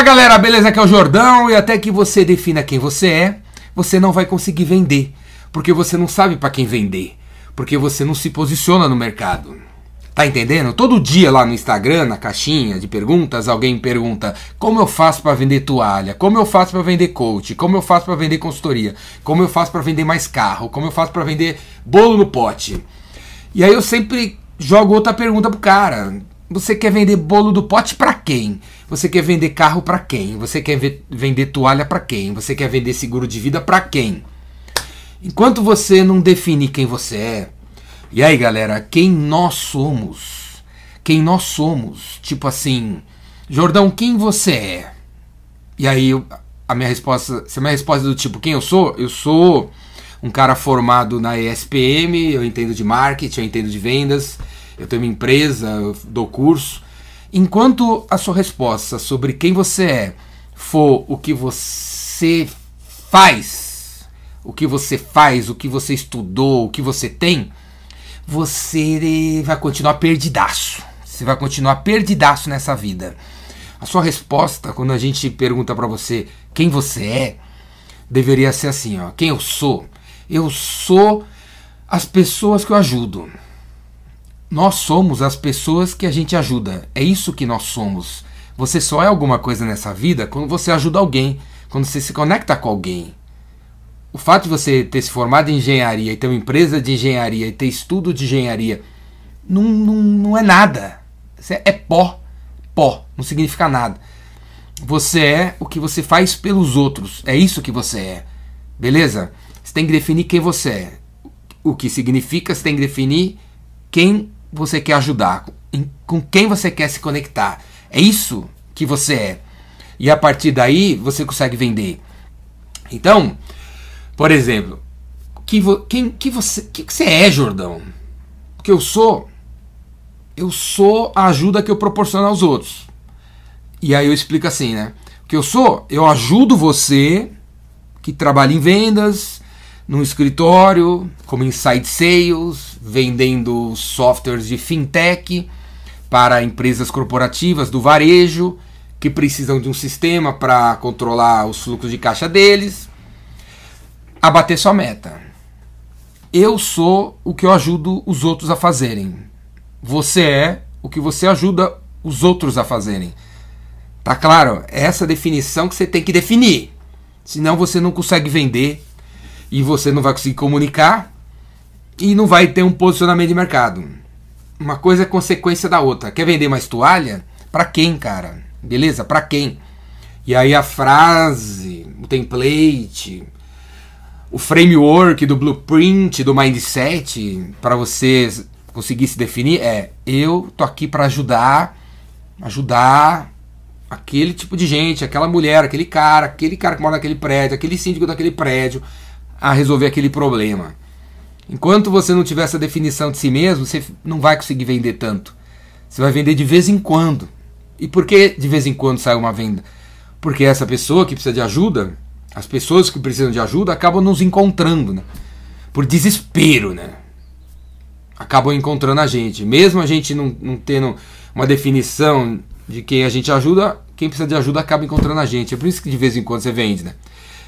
Fala galera, beleza? Aqui é o Jordão e até que você defina quem você é, você não vai conseguir vender, porque você não sabe para quem vender, porque você não se posiciona no mercado. Tá entendendo? Todo dia lá no Instagram, na caixinha de perguntas, alguém pergunta: "Como eu faço para vender toalha? Como eu faço para vender coach? Como eu faço para vender consultoria? Como eu faço para vender mais carro? Como eu faço para vender bolo no pote?" E aí eu sempre jogo outra pergunta pro cara: "Você quer vender bolo do pote para quem?" Você quer vender carro para quem? Você quer vender toalha para quem? Você quer vender seguro de vida para quem? Enquanto você não define quem você é, e aí galera, quem nós somos? Quem nós somos? Tipo assim, Jordão, quem você é? E aí a minha resposta, se a minha resposta é do tipo quem eu sou, eu sou um cara formado na ESPM, eu entendo de marketing, eu entendo de vendas, eu tenho uma empresa, dou curso. Enquanto a sua resposta sobre quem você é for o que você faz, o que você faz, o que você estudou, o que você tem, você vai continuar perdidaço. Você vai continuar perdidaço nessa vida. A sua resposta, quando a gente pergunta para você quem você é, deveria ser assim, ó. Quem eu sou? Eu sou as pessoas que eu ajudo. Nós somos as pessoas que a gente ajuda. É isso que nós somos. Você só é alguma coisa nessa vida quando você ajuda alguém, quando você se conecta com alguém. O fato de você ter se formado em engenharia e ter uma empresa de engenharia e ter estudo de engenharia não, não, não é nada. Você é pó. Pó. Não significa nada. Você é o que você faz pelos outros. É isso que você é. Beleza? Você tem que definir quem você é. O que significa, você tem que definir quem você quer ajudar, com quem você quer se conectar. É isso que você é. E a partir daí você consegue vender. Então, por exemplo, que vo, quem que você, que, que você é, Jordão? O que eu sou? Eu sou a ajuda que eu proporciono aos outros. E aí eu explico assim, né? O que eu sou? Eu ajudo você que trabalha em vendas, num escritório, como Inside Sales, vendendo softwares de fintech para empresas corporativas do varejo que precisam de um sistema para controlar os fluxos de caixa deles, a bater sua meta. Eu sou o que eu ajudo os outros a fazerem. Você é o que você ajuda os outros a fazerem. Tá claro? É essa definição que você tem que definir. Senão você não consegue vender e você não vai conseguir comunicar e não vai ter um posicionamento de mercado. Uma coisa é consequência da outra. Quer vender mais toalha? Para quem, cara? Beleza? Para quem? E aí a frase, o template, o framework do blueprint, do mindset, para você conseguir se definir é: eu tô aqui para ajudar, ajudar aquele tipo de gente, aquela mulher, aquele cara, aquele cara que mora naquele prédio, aquele síndico daquele prédio, a resolver aquele problema. Enquanto você não tiver essa definição de si mesmo, você não vai conseguir vender tanto. Você vai vender de vez em quando. E por que de vez em quando sai uma venda? Porque essa pessoa que precisa de ajuda, as pessoas que precisam de ajuda acabam nos encontrando, né? Por desespero, né? Acabam encontrando a gente. Mesmo a gente não, não tendo uma definição de quem a gente ajuda, quem precisa de ajuda acaba encontrando a gente. É por isso que de vez em quando você vende, né?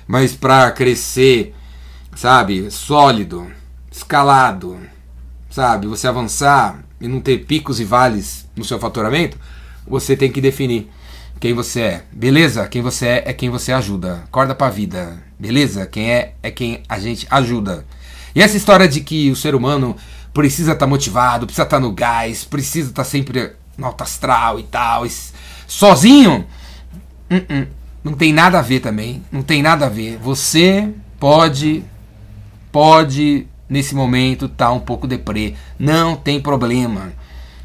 Mas para crescer sabe? Sólido, escalado, sabe? Você avançar e não ter picos e vales no seu faturamento, você tem que definir quem você é. Beleza? Quem você é é quem você ajuda. Acorda pra vida. Beleza? Quem é é quem a gente ajuda. E essa história de que o ser humano precisa estar tá motivado, precisa estar tá no gás, precisa estar tá sempre no alto astral e tal, sozinho, uh -uh, não tem nada a ver também. Não tem nada a ver. Você pode pode nesse momento estar tá um pouco deprê. Não tem problema.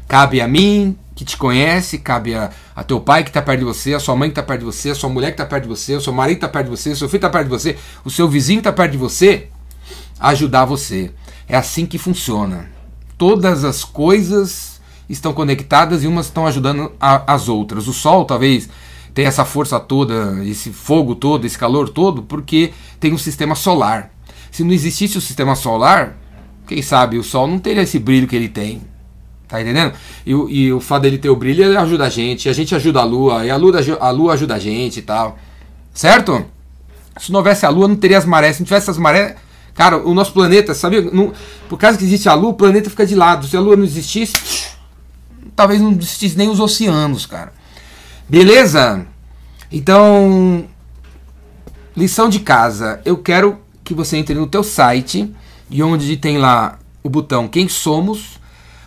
Cabe a mim que te conhece, cabe a, a teu pai que está perto de você, a sua mãe que está perto de você, a sua mulher que está perto de você, o seu marido que está perto de você, o seu filho está perto de você, o seu vizinho está perto de você, ajudar você. É assim que funciona. Todas as coisas estão conectadas e umas estão ajudando a, as outras. O sol talvez tenha essa força toda, esse fogo todo, esse calor todo, porque tem um sistema solar. Se não existisse o sistema solar, quem sabe o Sol não teria esse brilho que ele tem. Tá entendendo? E, e, o fato dele ter o brilho ele ajuda a gente, a gente ajuda a lua, e a lua, a lua ajuda a gente e tal. Certo? Se não houvesse a lua, não teria as marés. Se não tivesse as marés. Cara, o nosso planeta, sabe? Não, por causa que existe a lua, o planeta fica de lado. Se a lua não existisse, talvez não existisse nem os oceanos, cara. Beleza? Então, lição de casa. Eu quero que você entre no teu site e onde tem lá o botão Quem Somos,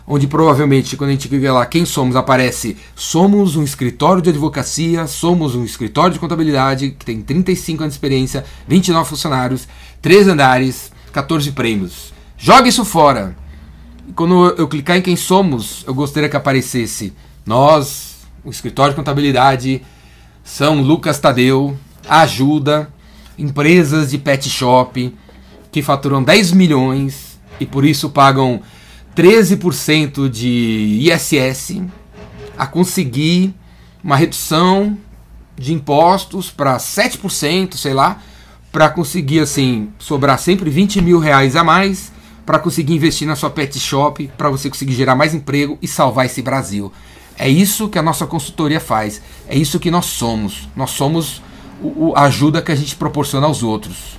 onde provavelmente quando a gente clica lá Quem Somos aparece Somos um escritório de advocacia, somos um escritório de contabilidade que tem 35 anos de experiência, 29 funcionários, 3 andares, 14 prêmios. Joga isso fora. Quando eu clicar em Quem Somos, eu gostaria que aparecesse nós, o escritório de contabilidade, São Lucas Tadeu, ajuda empresas de pet shop que faturam 10 milhões e por isso pagam 13% de ISS a conseguir uma redução de impostos para 7%, sei lá, para conseguir assim sobrar sempre 20 mil reais a mais para conseguir investir na sua pet shop, para você conseguir gerar mais emprego e salvar esse Brasil. É isso que a nossa consultoria faz. É isso que nós somos. Nós somos o, a ajuda que a gente proporciona aos outros.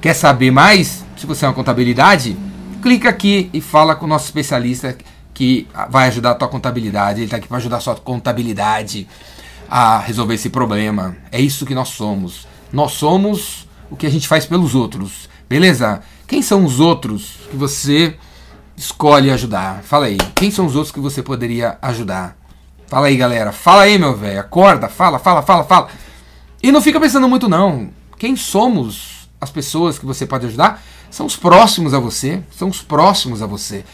Quer saber mais? Se você é uma contabilidade, clica aqui e fala com o nosso especialista que vai ajudar a tua contabilidade. Ele está aqui para ajudar a sua contabilidade a resolver esse problema. É isso que nós somos. Nós somos o que a gente faz pelos outros. Beleza? Quem são os outros que você escolhe ajudar? Fala aí. Quem são os outros que você poderia ajudar? Fala aí, galera. Fala aí, meu velho. Acorda, fala, fala, fala, fala. E não fica pensando muito, não. Quem somos as pessoas que você pode ajudar? São os próximos a você. São os próximos a você.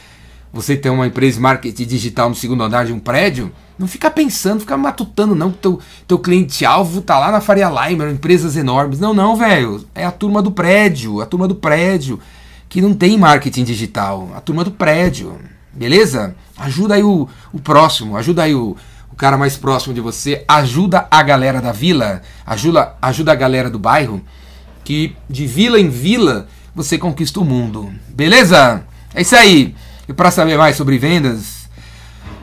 Você tem uma empresa de marketing digital no segundo andar de um prédio, não fica pensando, fica matutando, não, que teu, teu cliente-alvo tá lá na Faria Limer, empresas enormes. Não, não, velho. É a turma do prédio, a turma do prédio, que não tem marketing digital. A turma do prédio. Beleza? Ajuda aí o, o próximo, ajuda aí o, o cara mais próximo de você, ajuda a galera da vila, ajuda, ajuda a galera do bairro, que de vila em vila você conquista o mundo. Beleza? É isso aí. E para saber mais sobre vendas,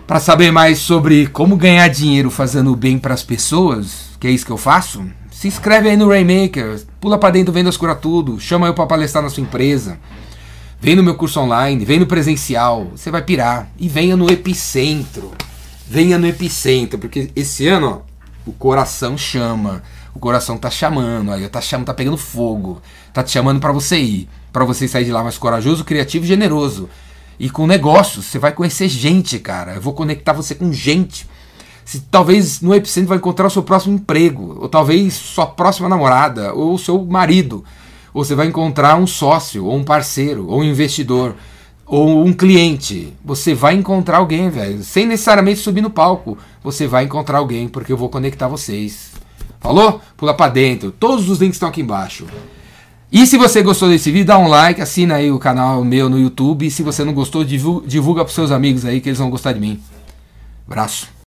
para saber mais sobre como ganhar dinheiro fazendo bem para as pessoas, que é isso que eu faço, se inscreve aí no Rainmaker, pula para dentro Vendas Cura Tudo, chama eu para palestrar na sua empresa. Vem no meu curso online, vem no presencial, você vai pirar. E venha no epicentro venha no epicentro, porque esse ano, ó, o coração chama. O coração tá chamando, aí tá chamando, tá pegando fogo. Tá te chamando para você ir, para você sair de lá mais corajoso, criativo e generoso. E com negócios, você vai conhecer gente, cara. Eu vou conectar você com gente. Se, talvez no epicentro vai encontrar o seu próximo emprego, ou talvez sua próxima namorada, ou o seu marido. Ou você vai encontrar um sócio, ou um parceiro, ou um investidor ou um cliente, você vai encontrar alguém, velho. Sem necessariamente subir no palco. Você vai encontrar alguém, porque eu vou conectar vocês. Falou? Pula para dentro. Todos os links estão aqui embaixo. E se você gostou desse vídeo, dá um like, assina aí o canal meu no YouTube. E se você não gostou, divulga, divulga para seus amigos aí que eles vão gostar de mim. Abraço.